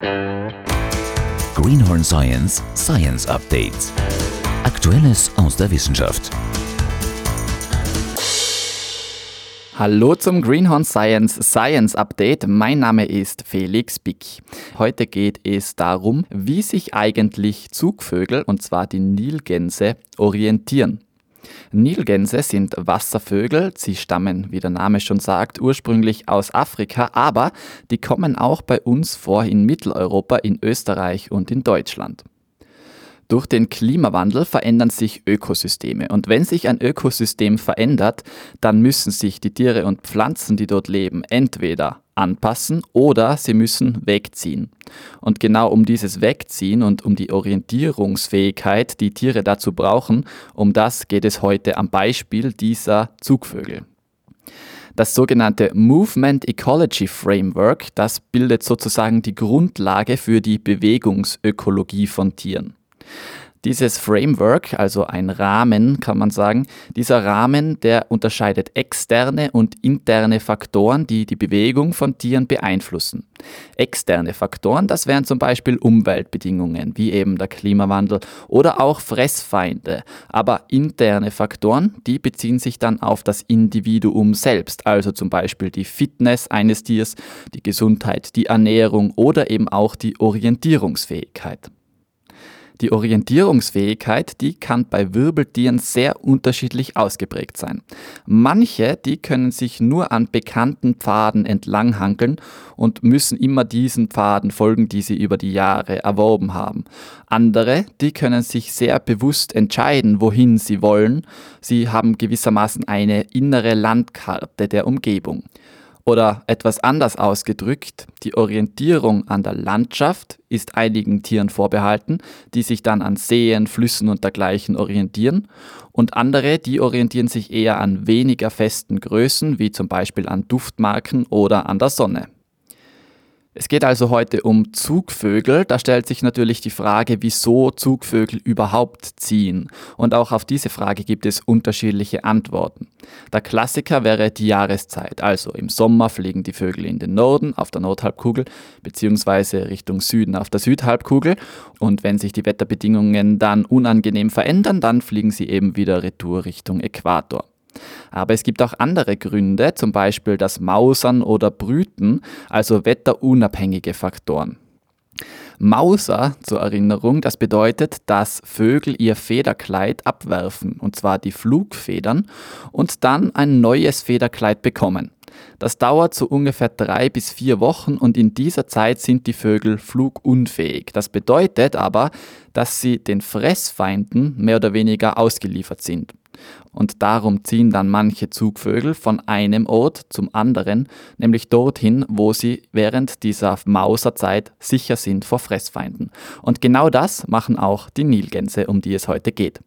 Greenhorn Science Science Update. Aktuelles aus der Wissenschaft. Hallo zum Greenhorn Science Science Update. Mein Name ist Felix Bick. Heute geht es darum, wie sich eigentlich Zugvögel, und zwar die Nilgänse, orientieren. Nilgänse sind Wasservögel. Sie stammen, wie der Name schon sagt, ursprünglich aus Afrika, aber die kommen auch bei uns vor in Mitteleuropa, in Österreich und in Deutschland. Durch den Klimawandel verändern sich Ökosysteme. Und wenn sich ein Ökosystem verändert, dann müssen sich die Tiere und Pflanzen, die dort leben, entweder anpassen oder sie müssen wegziehen. Und genau um dieses Wegziehen und um die Orientierungsfähigkeit, die Tiere dazu brauchen, um das geht es heute am Beispiel dieser Zugvögel. Das sogenannte Movement Ecology Framework, das bildet sozusagen die Grundlage für die Bewegungsökologie von Tieren. Dieses Framework, also ein Rahmen, kann man sagen, dieser Rahmen, der unterscheidet externe und interne Faktoren, die die Bewegung von Tieren beeinflussen. Externe Faktoren, das wären zum Beispiel Umweltbedingungen, wie eben der Klimawandel oder auch Fressfeinde. Aber interne Faktoren, die beziehen sich dann auf das Individuum selbst, also zum Beispiel die Fitness eines Tiers, die Gesundheit, die Ernährung oder eben auch die Orientierungsfähigkeit. Die Orientierungsfähigkeit, die kann bei Wirbeltieren sehr unterschiedlich ausgeprägt sein. Manche, die können sich nur an bekannten Pfaden entlanghankeln und müssen immer diesen Pfaden folgen, die sie über die Jahre erworben haben. Andere, die können sich sehr bewusst entscheiden, wohin sie wollen. Sie haben gewissermaßen eine innere Landkarte der Umgebung. Oder etwas anders ausgedrückt, die Orientierung an der Landschaft ist einigen Tieren vorbehalten, die sich dann an Seen, Flüssen und dergleichen orientieren, und andere, die orientieren sich eher an weniger festen Größen, wie zum Beispiel an Duftmarken oder an der Sonne. Es geht also heute um Zugvögel. Da stellt sich natürlich die Frage, wieso Zugvögel überhaupt ziehen. Und auch auf diese Frage gibt es unterschiedliche Antworten. Der Klassiker wäre die Jahreszeit. Also im Sommer fliegen die Vögel in den Norden auf der Nordhalbkugel beziehungsweise Richtung Süden auf der Südhalbkugel. Und wenn sich die Wetterbedingungen dann unangenehm verändern, dann fliegen sie eben wieder retour Richtung Äquator. Aber es gibt auch andere Gründe, zum Beispiel das Mausern oder Brüten, also wetterunabhängige Faktoren. Mauser zur Erinnerung, das bedeutet, dass Vögel ihr Federkleid abwerfen, und zwar die Flugfedern, und dann ein neues Federkleid bekommen. Das dauert so ungefähr drei bis vier Wochen und in dieser Zeit sind die Vögel flugunfähig. Das bedeutet aber, dass sie den Fressfeinden mehr oder weniger ausgeliefert sind. Und darum ziehen dann manche Zugvögel von einem Ort zum anderen, nämlich dorthin, wo sie während dieser Mauserzeit sicher sind vor Fressfeinden. Und genau das machen auch die Nilgänse, um die es heute geht.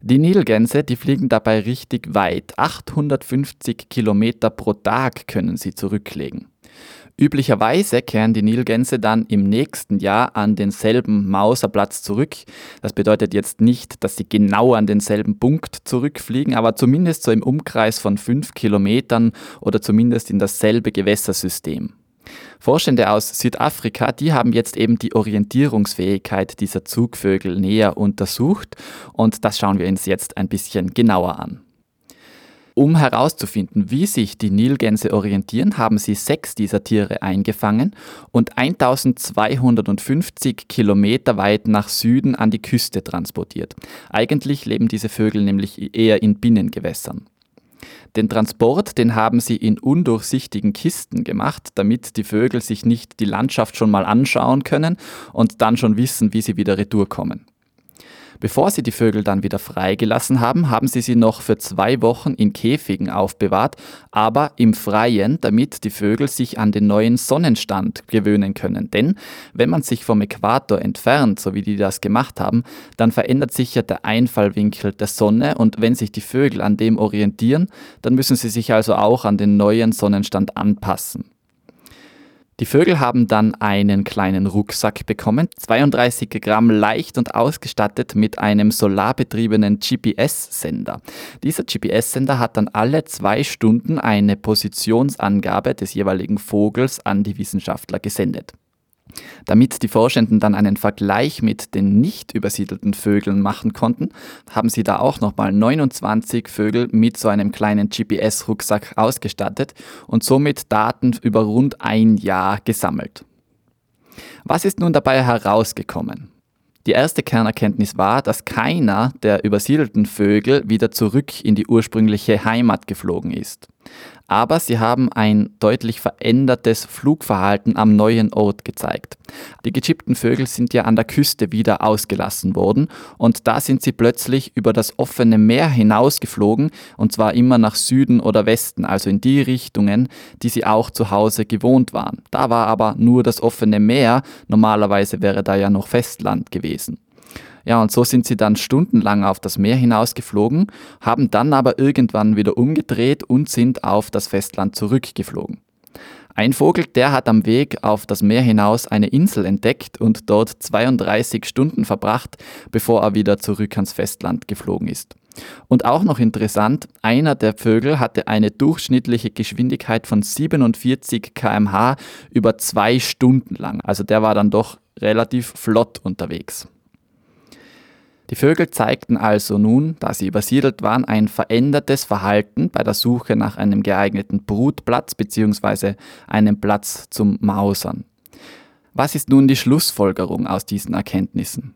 Die Nilgänse, die fliegen dabei richtig weit. 850 Kilometer pro Tag können sie zurücklegen. Üblicherweise kehren die Nilgänse dann im nächsten Jahr an denselben Mauserplatz zurück. Das bedeutet jetzt nicht, dass sie genau an denselben Punkt zurückfliegen, aber zumindest so im Umkreis von fünf Kilometern oder zumindest in dasselbe Gewässersystem. Forschende aus Südafrika, die haben jetzt eben die Orientierungsfähigkeit dieser Zugvögel näher untersucht und das schauen wir uns jetzt ein bisschen genauer an. Um herauszufinden, wie sich die Nilgänse orientieren, haben sie sechs dieser Tiere eingefangen und 1250 Kilometer weit nach Süden an die Küste transportiert. Eigentlich leben diese Vögel nämlich eher in Binnengewässern. Den Transport, den haben sie in undurchsichtigen Kisten gemacht, damit die Vögel sich nicht die Landschaft schon mal anschauen können und dann schon wissen, wie sie wieder retour kommen. Bevor sie die Vögel dann wieder freigelassen haben, haben sie sie noch für zwei Wochen in Käfigen aufbewahrt, aber im Freien, damit die Vögel sich an den neuen Sonnenstand gewöhnen können. Denn wenn man sich vom Äquator entfernt, so wie die das gemacht haben, dann verändert sich ja der Einfallwinkel der Sonne und wenn sich die Vögel an dem orientieren, dann müssen sie sich also auch an den neuen Sonnenstand anpassen. Die Vögel haben dann einen kleinen Rucksack bekommen, 32 Gramm leicht und ausgestattet mit einem solarbetriebenen GPS-Sender. Dieser GPS-Sender hat dann alle zwei Stunden eine Positionsangabe des jeweiligen Vogels an die Wissenschaftler gesendet. Damit die Forschenden dann einen Vergleich mit den nicht übersiedelten Vögeln machen konnten, haben sie da auch nochmal 29 Vögel mit so einem kleinen GPS-Rucksack ausgestattet und somit Daten über rund ein Jahr gesammelt. Was ist nun dabei herausgekommen? Die erste Kernerkenntnis war, dass keiner der übersiedelten Vögel wieder zurück in die ursprüngliche Heimat geflogen ist aber sie haben ein deutlich verändertes Flugverhalten am neuen Ort gezeigt. Die gechippten Vögel sind ja an der Küste wieder ausgelassen worden und da sind sie plötzlich über das offene Meer hinausgeflogen und zwar immer nach Süden oder Westen, also in die Richtungen, die sie auch zu Hause gewohnt waren. Da war aber nur das offene Meer, normalerweise wäre da ja noch Festland gewesen. Ja, und so sind sie dann stundenlang auf das Meer hinausgeflogen, haben dann aber irgendwann wieder umgedreht und sind auf das Festland zurückgeflogen. Ein Vogel, der hat am Weg auf das Meer hinaus eine Insel entdeckt und dort 32 Stunden verbracht, bevor er wieder zurück ans Festland geflogen ist. Und auch noch interessant, einer der Vögel hatte eine durchschnittliche Geschwindigkeit von 47 kmh über zwei Stunden lang. Also der war dann doch relativ flott unterwegs. Die Vögel zeigten also nun, da sie übersiedelt waren, ein verändertes Verhalten bei der Suche nach einem geeigneten Brutplatz bzw. einem Platz zum Mausern. Was ist nun die Schlussfolgerung aus diesen Erkenntnissen?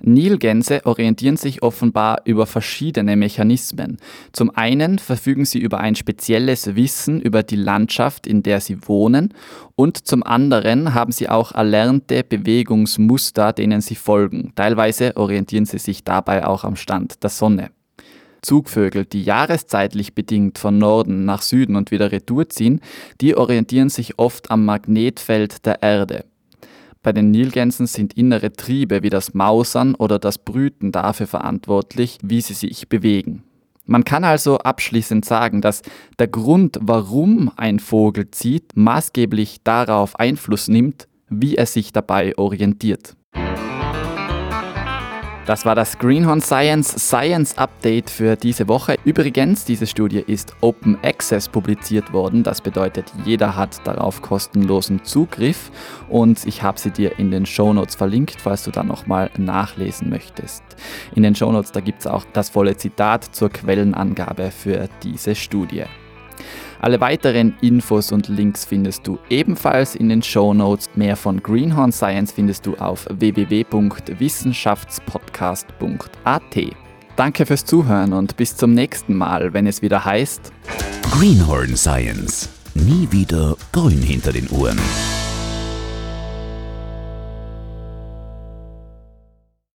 Nilgänse orientieren sich offenbar über verschiedene Mechanismen. Zum einen verfügen sie über ein spezielles Wissen über die Landschaft, in der sie wohnen, und zum anderen haben sie auch erlernte Bewegungsmuster, denen sie folgen. Teilweise orientieren sie sich dabei auch am Stand der Sonne. Zugvögel, die jahreszeitlich bedingt von Norden nach Süden und wieder retour ziehen, die orientieren sich oft am Magnetfeld der Erde. Bei den Nilgänsen sind innere Triebe wie das Mausern oder das Brüten dafür verantwortlich, wie sie sich bewegen. Man kann also abschließend sagen, dass der Grund, warum ein Vogel zieht, maßgeblich darauf Einfluss nimmt, wie er sich dabei orientiert. Das war das Greenhorn Science Science Update für diese Woche. Übrigens, diese Studie ist Open Access publiziert worden. Das bedeutet, jeder hat darauf kostenlosen Zugriff und ich habe sie dir in den Show Notes verlinkt, falls du da nochmal nachlesen möchtest. In den Show Notes, da gibt es auch das volle Zitat zur Quellenangabe für diese Studie. Alle weiteren Infos und Links findest du ebenfalls in den Show Notes. Mehr von Greenhorn Science findest du auf www.wissenschaftspodcast.at. Danke fürs Zuhören und bis zum nächsten Mal, wenn es wieder heißt Greenhorn Science. Nie wieder grün hinter den Ohren.